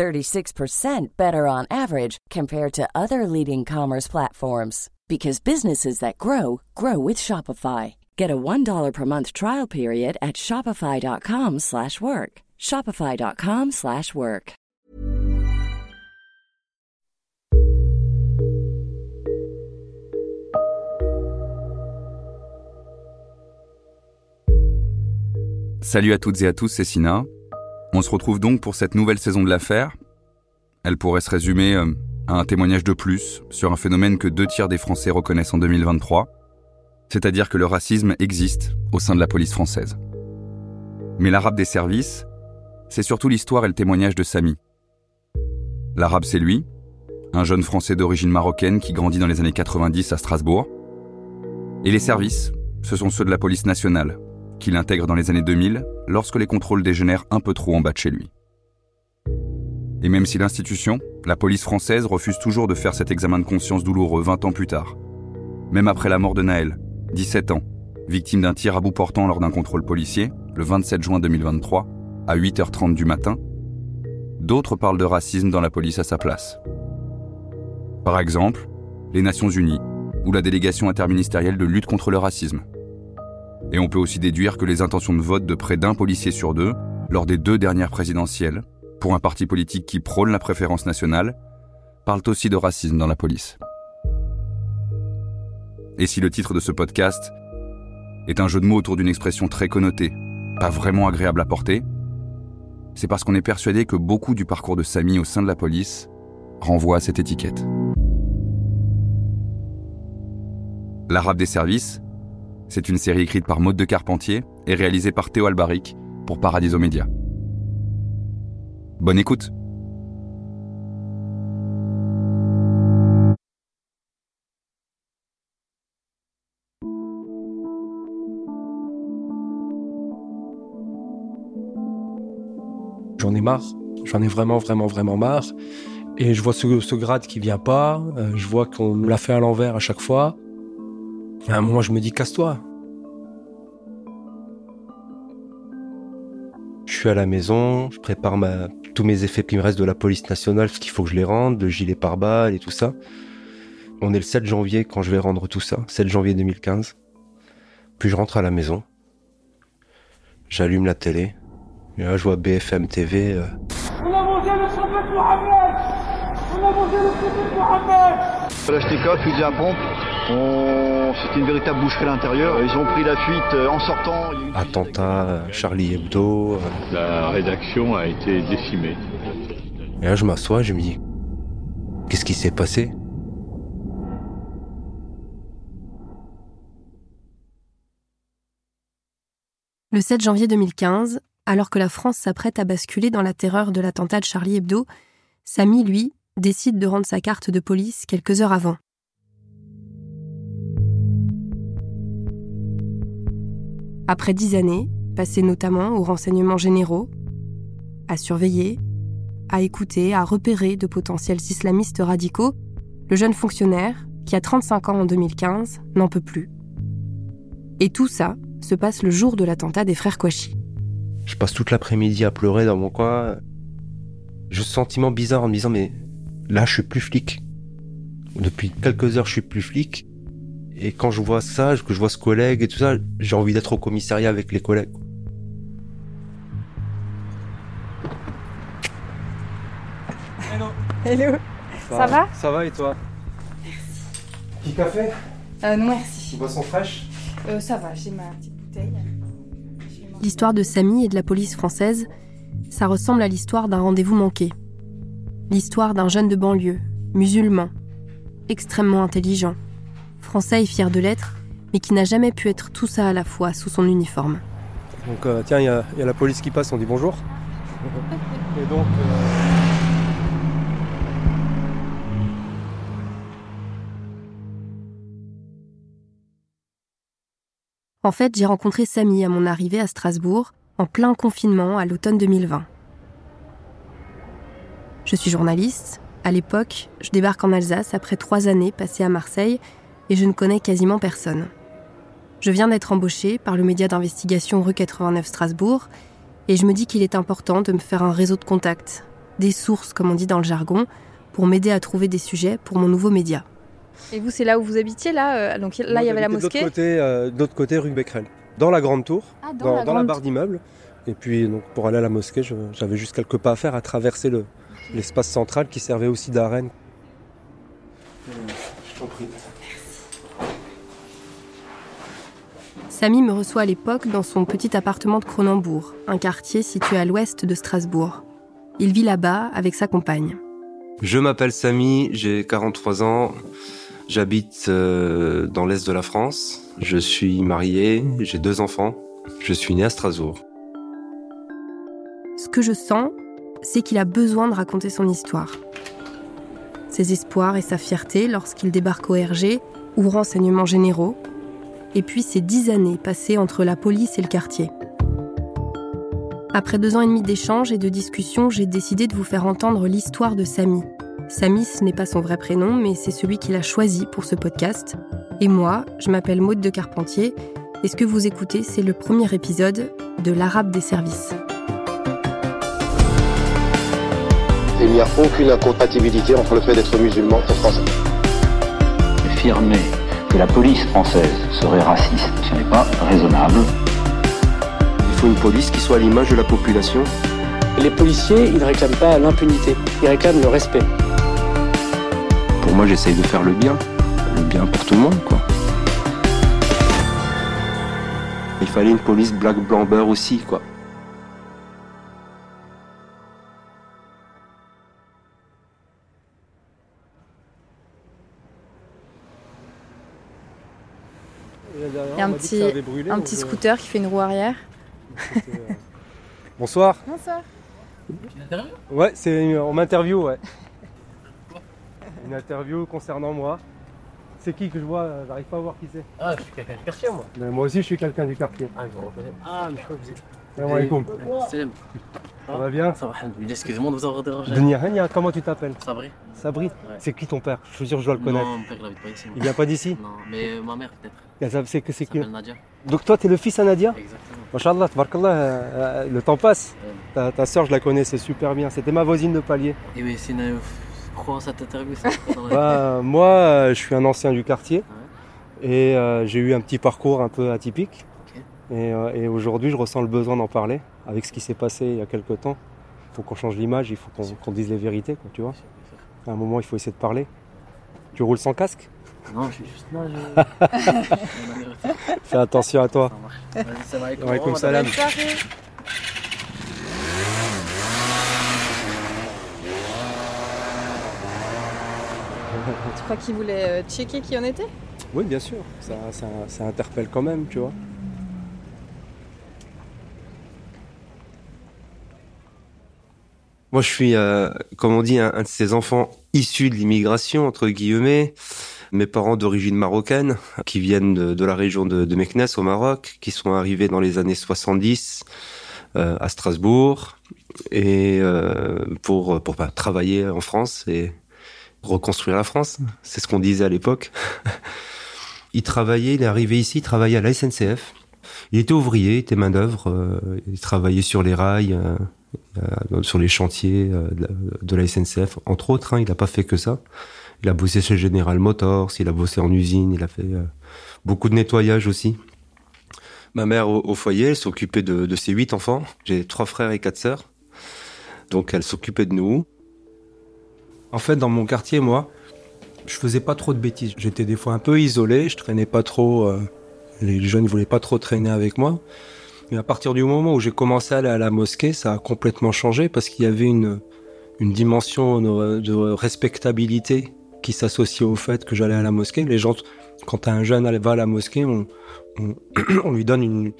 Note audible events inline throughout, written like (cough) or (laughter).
36% better on average compared to other leading commerce platforms because businesses that grow grow with Shopify. Get a $1 per month trial period at shopify.com/work. shopify.com/work. Salut à toutes et à tous, c'est Sina. On se retrouve donc pour cette nouvelle saison de l'affaire. Elle pourrait se résumer euh, à un témoignage de plus sur un phénomène que deux tiers des Français reconnaissent en 2023, c'est-à-dire que le racisme existe au sein de la police française. Mais l'arabe des services, c'est surtout l'histoire et le témoignage de Samy. L'arabe, c'est lui, un jeune Français d'origine marocaine qui grandit dans les années 90 à Strasbourg. Et les services, ce sont ceux de la police nationale, qu'il intègre dans les années 2000 lorsque les contrôles dégénèrent un peu trop en bas de chez lui. Et même si l'institution, la police française, refuse toujours de faire cet examen de conscience douloureux 20 ans plus tard, même après la mort de Naël, 17 ans, victime d'un tir à bout portant lors d'un contrôle policier, le 27 juin 2023, à 8h30 du matin, d'autres parlent de racisme dans la police à sa place. Par exemple, les Nations Unies ou la délégation interministérielle de lutte contre le racisme. Et on peut aussi déduire que les intentions de vote de près d'un policier sur deux, lors des deux dernières présidentielles, pour un parti politique qui prône la préférence nationale, parlent aussi de racisme dans la police. Et si le titre de ce podcast est un jeu de mots autour d'une expression très connotée, pas vraiment agréable à porter, c'est parce qu'on est persuadé que beaucoup du parcours de Samy au sein de la police renvoie à cette étiquette. L'Arabe des services, c'est une série écrite par Maude de Carpentier et réalisée par Théo Albaric pour Paradiso Media. Bonne écoute J'en ai marre, j'en ai vraiment, vraiment, vraiment marre. Et je vois ce, grade qui vient pas, euh, je vois qu'on l'a fait à l'envers à chaque fois. À un moment, je me dis, casse-toi. Je suis à la maison, je prépare ma, tous mes effets qui me restent de la police nationale, parce qu'il faut que je les rende, le gilet pare-balles et tout ça. On est le 7 janvier quand je vais rendre tout ça, 7 janvier 2015. Puis je rentre à la maison. J'allume la télé. Et là, je vois BFM TV. Euh... On a mangé le Mohamed On a mangé le Mohamed Kalachnikov, fusil à pompe. On... C'était une véritable boucherie à l'intérieur. Ils ont pris la fuite euh, en sortant. Attentat, euh, Charlie Hebdo. euh. La rédaction a été décimée. Et là, je m'assois, je me dis, qu'est-ce qui s'est passé? Le 7 janvier 2015, alors que la France s'apprête à basculer dans la terreur de l'attentat de Charlie Hebdo, Samy, lui, décide de rendre sa carte de police quelques heures avant. Après dix années, passées notamment aux renseignements généraux, à surveiller, à écouter, à repérer de potentiels islamistes radicaux, le jeune fonctionnaire, qui a 35 ans en 2015, n'en peut plus. Et tout ça se passe le jour de l'attentat des frères Kouachi. Je passe toute l'après-midi à pleurer dans mon coin. J'ai ce sentiment bizarre en me disant, mais là, je suis plus flic. Depuis quelques heures, je suis plus flic. Et quand je vois ça, que je vois ce collègue et tout ça, j'ai envie d'être au commissariat avec les collègues. Hello, ça va Ça va et toi Petit café euh, Non merci. Boisson fraîche Euh, ça va, j'ai ma petite bouteille. L'histoire de Samy et de la police française, ça ressemble à l'histoire d'un rendez-vous manqué. L'histoire d'un jeune de banlieue, musulman, extrêmement intelligent, français et fier de l'être, mais qui n'a jamais pu être tout ça à la fois sous son uniforme. Donc euh, tiens, il y, a la police qui passe, on dit bonjour. (laughs) et donc... Euh, en fait, j'ai rencontré Samy à mon arrivée à Strasbourg, en plein confinement à l'automne 2020. Je suis journaliste. À l'époque, je débarque en Alsace après trois années passées à Marseille et je ne connais quasiment personne. Je viens d'être embauchée par le média d'investigation Rue 89 Strasbourg et je me dis qu'il est important de me faire un réseau de contacts, des sources comme on dit dans le jargon, pour m'aider à trouver des sujets pour mon nouveau média. Et vous, c'est là où vous habitiez là euh, Donc là, il y avait la De l'autre mosquée. côté, euh, de l'autre côté, rue Becquerel. Dans la grande tour, Ah, dans, la dans la grande- barre d'immeuble. Et puis, donc, pour aller à la mosquée, j'avais juste quelques pas à faire à traverser le- l'espace central qui servait aussi d'arène. Je t'en prie. Samy me reçoit à l'époque dans son petit appartement de Cronenbourg, un quartier situé à l'ouest de Strasbourg. Il vit là-bas avec sa compagne. Je m'appelle Samy, j'ai 43 ans. J'habite euh, dans l'est de la France. Je suis marié, j'ai deux enfants. Je suis né à Strasbourg. Ce que je sens, c'est qu'il a besoin de raconter son histoire. Ses espoirs et sa fierté lorsqu'il débarque au RG ou renseignements généraux, et puis ces dix années passées entre la police et le quartier. Après deux ans et demi d'échanges et de discussions, j'ai décidé de vous faire entendre l'histoire de Samy. Samy, ce n'est pas son vrai prénom, mais c'est celui qu'il a choisi pour ce podcast. Et moi, je m'appelle Maude de Carpentier, et ce que vous écoutez, c'est le premier épisode de L'Arabe des services. Il n'y a aucune incompatibilité entre le fait d'être musulman et français. Affirmer que la police française serait raciste, ce n'est pas raisonnable. Il faut une police qui soit à l'image de la population. Les policiers, ils ne réclament pas l'impunité, ils réclament le respect. Pour moi, j'essaye de faire le bien. Le bien pour tout le monde, quoi. Il fallait une police black blanc beurre aussi, quoi. Un petit, scooter qui fait une roue arrière. Bonsoir. Bonsoir. Ouais, c'est une- on m'interview, ouais. Une interview concernant moi. C'est qui que je vois euh, J'arrive pas à voir qui c'est. Ah, je suis quelqu'un du quartier, moi. Mais moi aussi, je suis quelqu'un du quartier. Ah, je vous reconnais. Ah, mais je crois que vous êtes. Salam alaikum. Ça va bien Ça va, excusez-moi de vous avoir dérangé. Dunia Hania, comment tu t'appelles Sabri Sabri C'est qui ton père Je suis sûr que je dois le connaître. Non, mon père, il habite pas ici. moi. Il vient pas d'ici Non, mais euh, ma mère, peut-être. C'est que c'est qui Nadia. Donc toi, t'es le fils à Nadia Exactement. Machallah, euh, euh, le temps passe. Ouais. Ta, ta soeur, je la connais, c'est super bien. C'était ma voisine de palier. Et oui, c'est une. Pourquoi cette interview c'est quoi dans (laughs) la- Bah, moi, euh, je suis un ancien du quartier et euh, j'ai eu un petit parcours un peu atypique. Et, euh, et aujourd'hui, je ressens le besoin d'en parler avec ce qui s'est passé il y a quelques temps. Il faut qu'on change l'image, il faut qu'on dise les vérités, quoi, tu vois. À un moment, il faut essayer de parler. Tu roules sans casque? Non, je suis juste. Non, je. (laughs) Fais attention à toi. Ça marche. Revoir, salam. Bonne soirée. Tu crois qu'il voulait euh, checker qui on était? Oui, bien sûr. Ça, ça, ça interpelle quand même, tu vois. Moi, je suis, euh, comme on dit, un, un de ces enfants issus de l'immigration, entre guillemets. Mes parents d'origine marocaine, qui viennent de, de la région de, de au Maroc, qui sont arrivés dans les années 70 euh, à Strasbourg et euh, pour pour bah, travailler en France et reconstruire la France. C'est ce qu'on disait à l'époque. (laughs) il travaillait, il est arrivé ici, il travaillait à la SNCF. Il était ouvrier, il était main d'œuvre, euh, il travaillait sur les rails, euh, sur les chantiers euh, de, la, SNCF, entre autres. Hein, il n'a pas fait que ça. Il a bossé chez General Motors, il a bossé en usine, il a fait euh, beaucoup de nettoyage aussi. Ma mère au, foyer, s'occupait de, ses huit enfants. J'ai trois frères et quatre sœurs, donc elle s'occupait de nous. En fait, dans mon quartier, moi, je faisais pas trop de bêtises. J'étais des fois un peu isolé, je traînais pas trop. euh, les jeunes voulaient pas trop traîner avec moi. Mais à partir du moment où j'ai commencé à aller à la mosquée, ça a complètement changé parce qu'il y avait une, une dimension de, respectabilité qui s'associait au fait que j'allais à la mosquée. Les gens, quand un jeune va à la mosquée, on, on, lui donne une,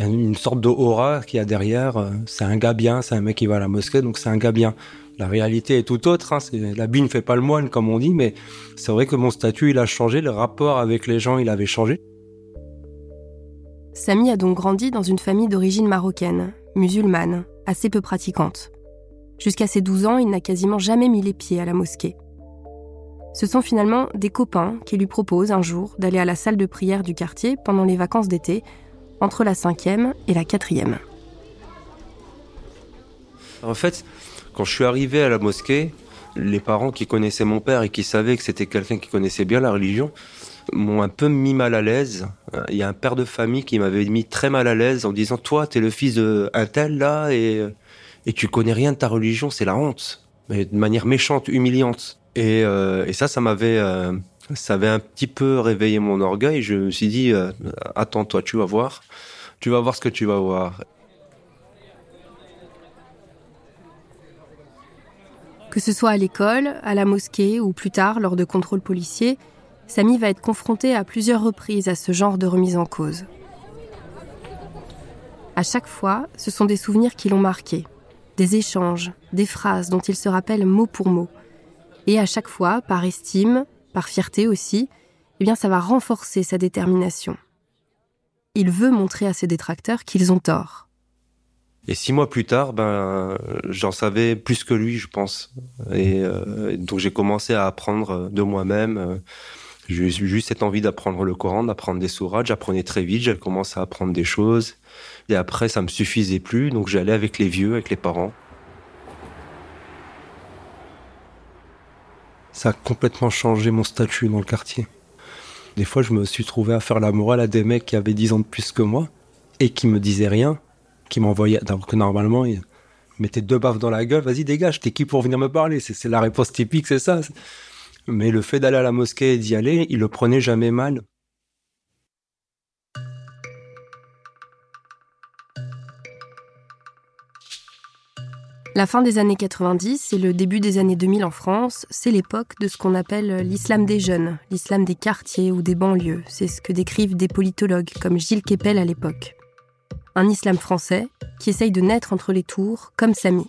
une sorte de aura qu'il y a derrière. C'est un gars bien, c'est un mec qui va à la mosquée, donc c'est un gars bien. La réalité est tout autre. Hein. L'habit ne fait pas le moine, comme on dit, mais c'est vrai que mon statut, il a changé. Le rapport avec les gens, il avait changé. Samy a donc grandi dans une famille d'origine marocaine, musulmane, assez peu pratiquante. Jusqu'à ses 12 ans, il n'a quasiment jamais mis les pieds à la mosquée. Ce sont finalement des copains qui lui proposent un jour d'aller à la salle de prière du quartier pendant les vacances d'été, entre la cinquième et la quatrième. En fait, quand je suis arrivé à la mosquée, les parents qui connaissaient mon père et qui savaient que c'était quelqu'un qui connaissait bien la religion m'ont un peu mis mal à l'aise. Il y a un père de famille qui m'avait mis très mal à l'aise en disant Toi, t'es le fils d'un tel là et, et tu connais rien de ta religion, c'est la honte. Mais de manière méchante, humiliante. Et, euh, et ça, ça m'avait. Euh, un petit peu réveillé mon orgueil. Je me suis dit, euh, attends, toi, tu vas voir. Tu vas voir ce que tu vas voir. Que ce soit à l'école, à la mosquée ou plus tard lors de contrôles policiers, Samy va être confronté à plusieurs reprises à ce genre de remise en cause. À chaque fois, ce sont des souvenirs qui l'ont marqué, des échanges, des phrases dont il se rappelle mot pour mot. Et à chaque fois, par estime, par fierté aussi, eh bien ça va renforcer sa détermination. Il veut montrer à ses détracteurs qu'ils ont tort. Et six mois plus tard, ben, j'en savais plus que lui, je pense. Et euh, donc j'ai commencé à apprendre de moi-même. J'ai eu juste cette envie d'apprendre le Coran, d'apprendre des sourates. J'apprenais très vite, j'ai commencé à apprendre des choses. Et après, ça me suffisait plus, donc j'allais avec les vieux, avec les parents. Ça a complètement changé mon statut dans le quartier. Des fois, je me suis trouvé à faire la morale à des mecs qui avaient 10 ans de plus que moi et qui me disaient rien qui m'envoyait, alors que normalement, il mettait deux baffes dans la gueule, vas-y dégage, t'es qui pour venir me parler? C'est la réponse typique, c'est ça. Mais le fait d'aller à la mosquée et d'y aller, il le prenait jamais mal. La fin des années 90 et le début des années 2000 en France, c'est l'époque de ce qu'on appelle l'islam des jeunes, l'islam des quartiers ou des banlieues. C'est ce que décrivent des politologues comme Gilles Kepel à l'époque un islam français qui essaye de naître entre les tours, comme Samy.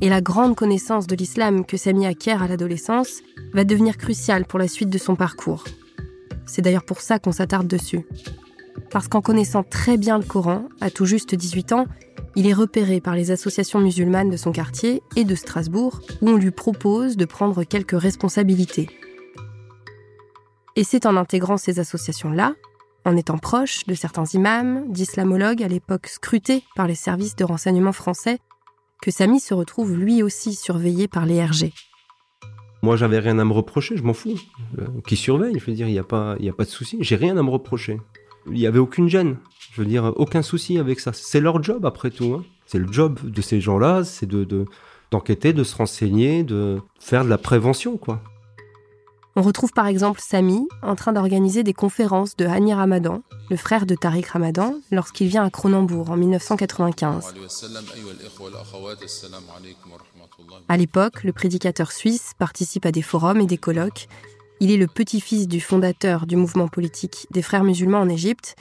Et la grande connaissance de l'islam que Samy acquiert à l'adolescence va devenir cruciale pour la suite de son parcours. C'est d'ailleurs pour ça qu'on s'attarde dessus. Parce qu'en connaissant très bien le Coran, à tout juste 18 ans, il est repéré par les associations musulmanes de son quartier et de Strasbourg, où on lui propose de prendre quelques responsabilités. Et c'est en intégrant ces associations-là en étant proche de certains imams, d'islamologues à l'époque scrutés par les services de renseignement français, que Samy se retrouve lui aussi surveillé par les RG. Moi, j'avais rien à me reprocher, je m'en fous. Euh, qui surveille, je veux dire, il n'y a, pas, a pas de souci. J'ai rien à me reprocher. Il n'y avait aucune gêne. Je veux dire, aucun souci avec ça. C'est leur job, après tout. Hein. C'est le job de ces gens-là, c'est de, d'enquêter, de se renseigner, de faire de la prévention, quoi. On retrouve par exemple Samy en train d'organiser des conférences de Hani Ramadan, le frère de Tariq Ramadan, lorsqu'il vient à Cronenbourg en 1995. À l'époque, le prédicateur suisse participe à des forums et des colloques. Il est le petit-fils du fondateur du mouvement politique des frères musulmans en Égypte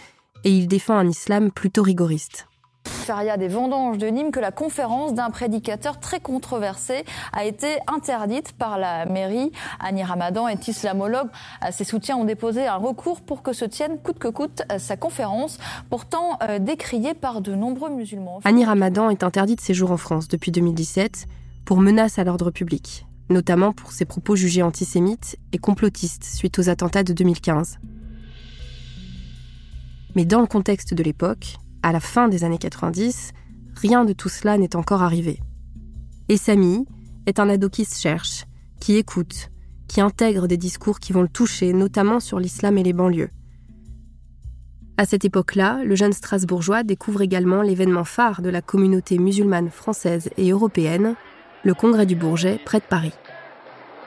et il défend un islam plutôt rigoriste feria des vendanges de Nîmes que la conférence d'un prédicateur très controversé a été interdite par la mairie. Annie Ramadan est islamologue. Ses soutiens ont déposé un recours pour que se tienne coûte que coûte sa conférence, pourtant euh, décriée par de nombreux musulmans. Annie Ramadan est interdite de séjour en France depuis 2017 pour menace à l'ordre public, notamment pour ses propos jugés antisémites et complotistes suite aux attentats de 2015. Mais dans le contexte de l'époque, à la fin des années 90, rien de tout cela n'est encore arrivé. Et Samy est un ado qui se cherche, qui écoute, qui intègre des discours qui vont le toucher, notamment sur l'islam et les banlieues. À cette époque-là, le jeune Strasbourgeois découvre également l'événement phare de la communauté musulmane française et européenne, le Congrès du Bourget près de Paris.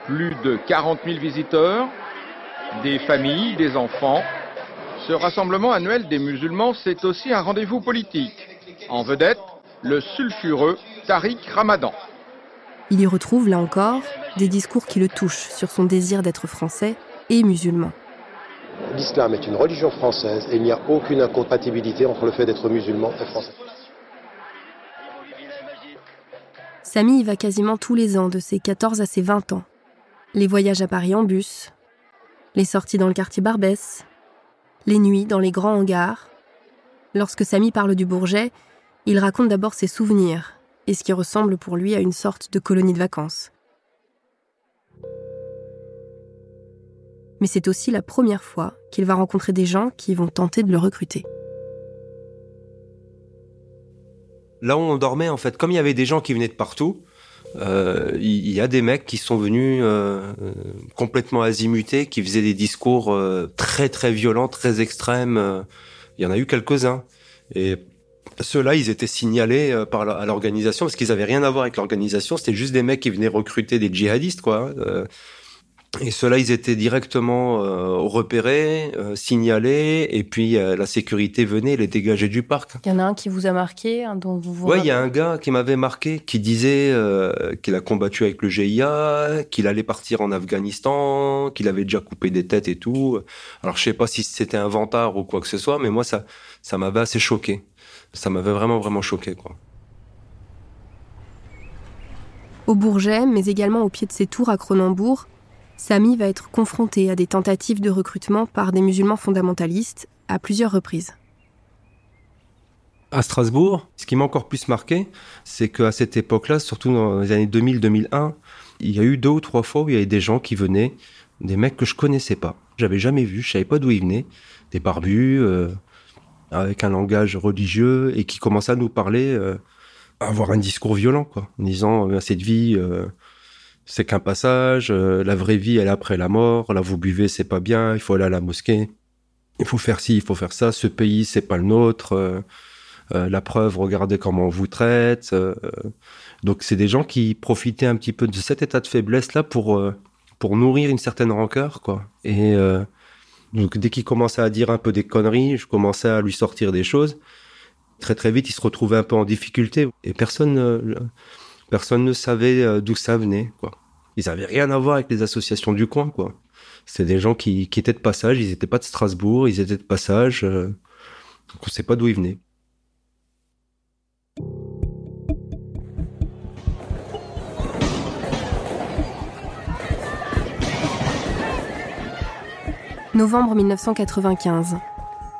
Plus de 40 000 visiteurs, des familles, des enfants, ce rassemblement annuel des musulmans, c'est aussi un rendez-vous politique. En vedette, le sulfureux Tariq Ramadan. Il y retrouve, là encore, des discours qui le touchent sur son désir d'être français et musulman. L'islam est une religion française et il n'y a aucune incompatibilité entre le fait d'être musulman et français. Samy y va quasiment tous les ans, de ses 14 à ses 20 ans. Les voyages à Paris en bus, les sorties dans le quartier Barbès, les nuits dans les grands hangars. Lorsque Samy parle du Bourget, il raconte d'abord ses souvenirs et ce qui ressemble pour lui à une sorte de colonie de vacances. Mais c'est aussi la première fois qu'il va rencontrer des gens qui vont tenter de le recruter. Là où on dormait, en fait, comme il y avait des gens qui venaient de partout, euh, il y a des mecs qui sont venus euh, complètement azimutés, qui faisaient des discours euh, très très violents, très extrêmes. Il y en a eu quelques-uns. Et ceux-là, ils étaient signalés par à l'organisation parce qu'ils avaient rien à voir avec l'organisation. C'était juste des mecs qui venaient recruter des djihadistes, quoi. Et ceux-là, ils étaient directement euh, repérés, euh, signalés, et puis euh, la sécurité venait les dégager du parc. Il y en a un qui vous a marqué, dont vous vous Ouais, il y a un gars qui m'avait marqué, qui disait qu'il a combattu avec le GIA, qu'il allait partir en Afghanistan, qu'il avait déjà coupé des têtes et tout. Alors je sais pas si c'était un vantard ou quoi que ce soit, mais moi ça, ça m'avait assez choqué. Ça m'avait vraiment vraiment choqué, quoi. Au Bourget, mais également au pied de ses tours à Cronenbourg, Samy va être confronté à des tentatives de recrutement par des musulmans fondamentalistes à plusieurs reprises. À Strasbourg, ce qui m'a encore plus marqué, c'est qu'à cette époque-là, surtout dans les années 2000-2001, il y a eu deux ou trois fois où il y avait des gens qui venaient, des mecs que je connaissais pas, j'avais jamais vu, je savais pas d'où ils venaient, des barbus, euh, avec un langage religieux et qui commençaient à nous parler, euh, à avoir un discours violent, quoi, en disant euh, cette vie, c'est qu'un passage, euh, la vraie vie elle est après la mort, là vous buvez c'est pas bien, il faut aller à la mosquée, il faut faire ci, il faut faire ça, ce pays c'est pas le nôtre, euh, euh, la preuve, regardez comment on vous traite. donc c'est des gens qui profitaient un petit peu de cet état de faiblesse là pour pour nourrir une certaine rancœur quoi. Et donc dès qu'il commençait à dire un peu des conneries, je commençais à lui sortir des choses. Très très vite, il se retrouvait un peu en difficulté et personne Personne ne savait euh, d'où ça venait, quoi. Ils avaient rien à voir avec les associations du coin, quoi. C'était des gens qui, étaient de passage, ils étaient pas de Strasbourg, ils étaient de passage, euh, donc on sait pas d'où ils venaient. Novembre 1995.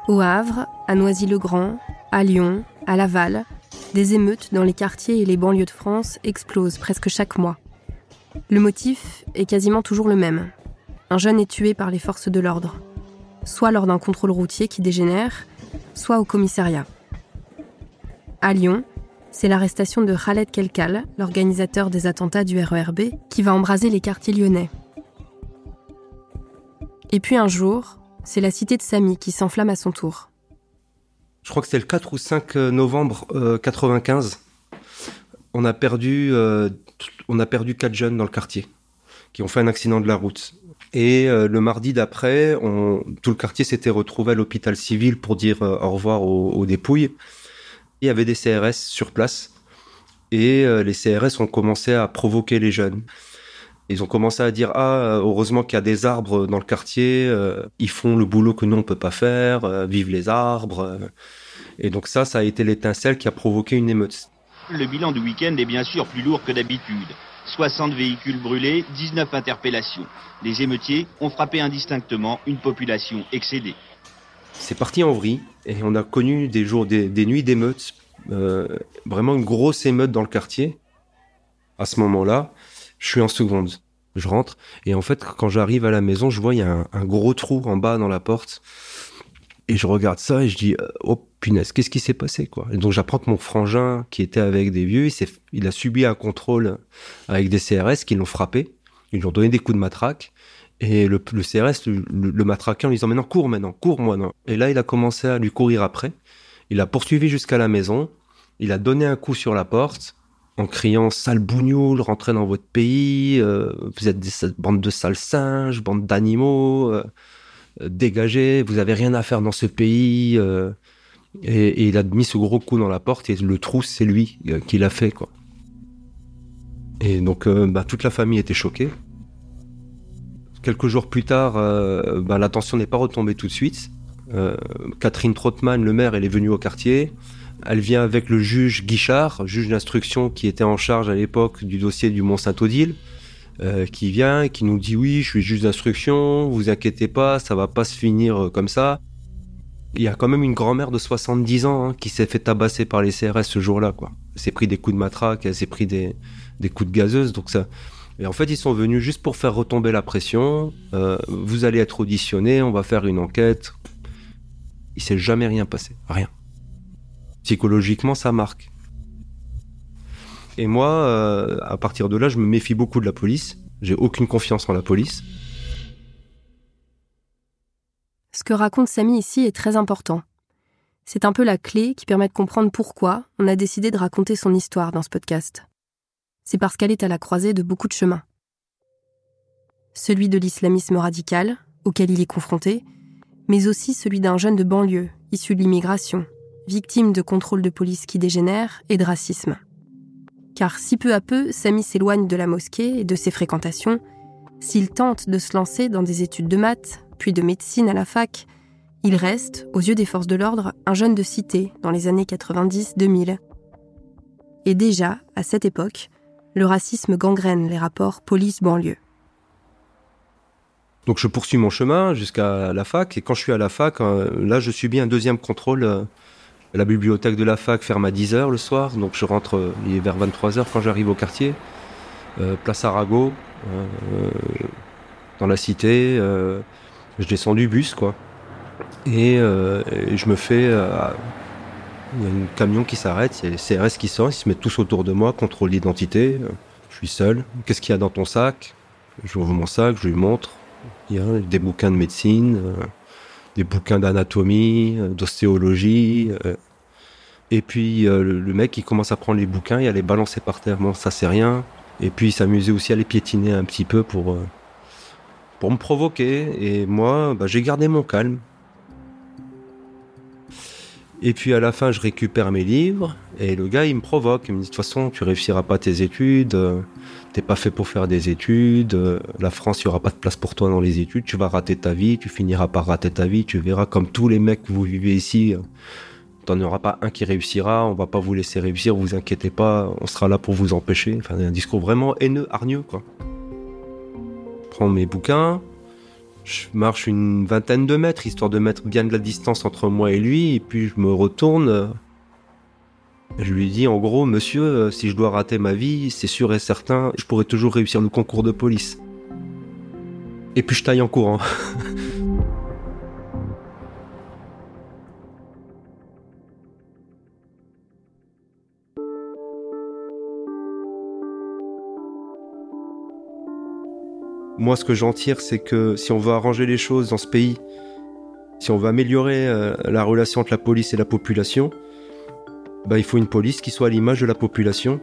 Au Havre, à Noisy-le-Grand, à Lyon, à Laval, des émeutes dans les quartiers et les banlieues de France explosent presque chaque mois. Le motif est quasiment toujours le même. Un jeune est tué par les forces de l'ordre, soit lors d'un contrôle routier qui dégénère, soit au commissariat. À Lyon, c'est l'arrestation de Khaled Kelkal, l'organisateur des attentats du RERB, qui va embraser les quartiers lyonnais. Et puis un jour, c'est la cité de Samy qui s'enflamme à son tour je crois que c'était le 4 ou 5 euh, novembre 95. Euh, on a perdu, euh, on a perdu quatre jeunes dans le quartier qui ont fait un accident de la route. Et le mardi d'après, tout le quartier s'était retrouvé à l'hôpital civil pour dire au revoir aux, dépouilles. Il y avait des CRS sur place et les CRS ont commencé à provoquer les jeunes. Ils ont commencé à dire ah heureusement qu'il y a des arbres dans le quartier, euh, ils font le boulot que nous on peut pas faire, euh, vive les arbres. Et donc ça, ça a été l'étincelle qui a provoqué une émeute. Le bilan du week-end est bien sûr plus lourd que d'habitude. 60 véhicules brûlés, 19 interpellations. Les émeutiers ont frappé indistinctement une population excédée. C'est parti en vrille et on a connu des jours, des, nuits d'émeutes, euh, vraiment une grosse émeute dans le quartier. À ce moment-là, je suis en seconde. Je rentre et en fait, quand j'arrive à la maison, je vois il y a un, gros trou en bas dans la porte. Et je regarde ça et je dis euh, oh punaise, qu'est-ce qui s'est passé quoi? Et donc j'apprends que mon frangin qui était avec des vieux, il, il a subi un contrôle avec des CRS qui l'ont frappé. Ils lui ont donné des coups de matraque. Et le, CRS le, le, matraquait en lui disant maintenant cours maintenant, cours moi non. Et là il a commencé à lui courir après. Il a poursuivi jusqu'à la maison. Il a donné un coup sur la porte en criant sale bougnoule, rentrez dans votre pays, euh, vous êtes des bandes de sales singes, bande d'animaux, euh, euh, dégagez, vous avez rien à faire dans ce pays. Et, il a mis ce gros coup dans la porte et le trou, c'est lui qui l'a fait, quoi. Et donc, bah, toute la famille était choquée. Quelques jours plus tard, bah, la tension n'est pas retombée tout de suite. Catherine Trottmann, le maire, elle est venue au quartier. Elle vient avec le juge Guichard, juge d'instruction qui était en charge à l'époque du dossier du Mont-Saint-Odile, euh, qui vient qui nous dit oui, je suis juge d'instruction, vous inquiétez pas, ça va pas se finir euh, comme ça. Il y a quand même une grand-mère de 70 ans hein, qui s'est fait tabasser par les CRS ce jour-là. quoi. Elle s'est pris des coups de matraque, elle s'est pris des, des coups de gazeuse. Donc ça... Et en fait, ils sont venus juste pour faire retomber la pression. Euh, vous allez être auditionné, on va faire une enquête. Il s'est jamais rien passé. Rien. Psychologiquement, ça marque. Et moi, euh, à partir de là, je me méfie beaucoup de la police. J'ai aucune confiance en la police. Ce que raconte Samy ici est très important. C'est un peu la clé qui permet de comprendre pourquoi on a décidé de raconter son histoire dans ce podcast. C'est parce qu'elle est à la croisée de beaucoup de chemins. Celui de l'islamisme radical, auquel il est confronté, mais aussi celui d'un jeune de banlieue, issu de l'immigration, victime de contrôles de police qui dégénèrent et de racisme. Car si peu à peu, Samy s'éloigne de la mosquée et de ses fréquentations, s'il tente de se lancer dans des études de maths, puis de médecine à la fac, il reste, aux yeux des forces de l'ordre, un jeune de cité dans les années 90-2000. Et déjà, à cette époque, le racisme gangrène les rapports police-banlieue. Donc je poursuis mon chemin jusqu'à la fac, et quand je suis à la fac, euh, là je subis un deuxième contrôle. Euh, la bibliothèque de la fac ferme à 10h le soir, donc je rentre euh, il est vers 23h quand j'arrive au quartier, place Arago, dans la cité je descends du bus, quoi. Et, euh, je me fais. Euh, il y a un camion qui s'arrête, a les CRS qui sortent, ils se mettent tous autour de moi, contrôle d'identité. Je suis seul. Qu'est-ce qu'il y a dans ton sac? J'ouvre mon sac, je lui montre. Il y a des bouquins de médecine, euh, des bouquins d'anatomie, d'ostéologie. Et puis le, mec, il commence à prendre les bouquins et à les balancer par terre. Bon, ça c'est rien. Et puis il s'amusait aussi à les piétiner un petit peu pour pour me provoquer. Et moi, bah, j'ai gardé mon calme. Et puis à la fin, je récupère mes livres et le gars, il me provoque. Il me dit de toute façon, tu réussiras pas tes études. T'es pas fait pour faire des études. La France, il y aura pas de place pour toi dans les études. Tu vas rater ta vie. Tu finiras par rater ta vie. Tu verras comme tous les mecs que vous vivez ici. T'en auras pas un qui réussira. On va pas vous laisser réussir. Vous inquiétez pas. On sera là pour vous empêcher. Enfin, un discours vraiment haineux, hargneux, quoi prends mes bouquins, je marche une vingtaine de mètres, histoire de mettre bien de la distance entre moi et lui, et puis je me retourne. Je lui dis en gros, monsieur, si je dois rater ma vie, c'est sûr et certain, je pourrais toujours réussir le concours de police. Et puis je taille en courant. (laughs) Moi, ce que j'en tire, c'est que si on veut arranger les choses dans ce pays, si on veut améliorer euh, la relation entre la police et la population, bah, il faut une police qui soit à l'image de la population.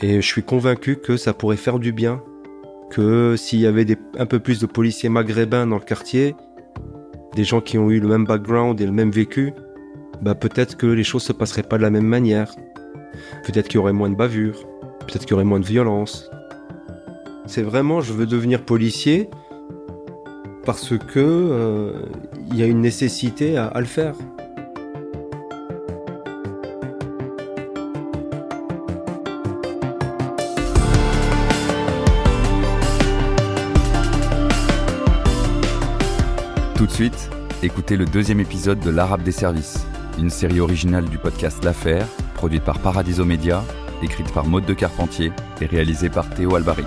Et je suis convaincu que ça pourrait faire du bien, que s'il y avait un peu plus de policiers maghrébins dans le quartier, des gens qui ont eu le même background et le même vécu, bah peut-être que les choses se passeraient pas de la même manière. Peut-être qu'il y aurait moins de bavures, peut-être qu'il y aurait moins de violence, c'est vraiment, je veux devenir policier parce que euh, il y a une nécessité à, le faire. Tout de suite, écoutez le deuxième épisode de L'Arabe des services, une série originale du podcast L'Affaire, produite par Paradiso Média, écrite par Maude de Carpentier et réalisée par Théo Albaric.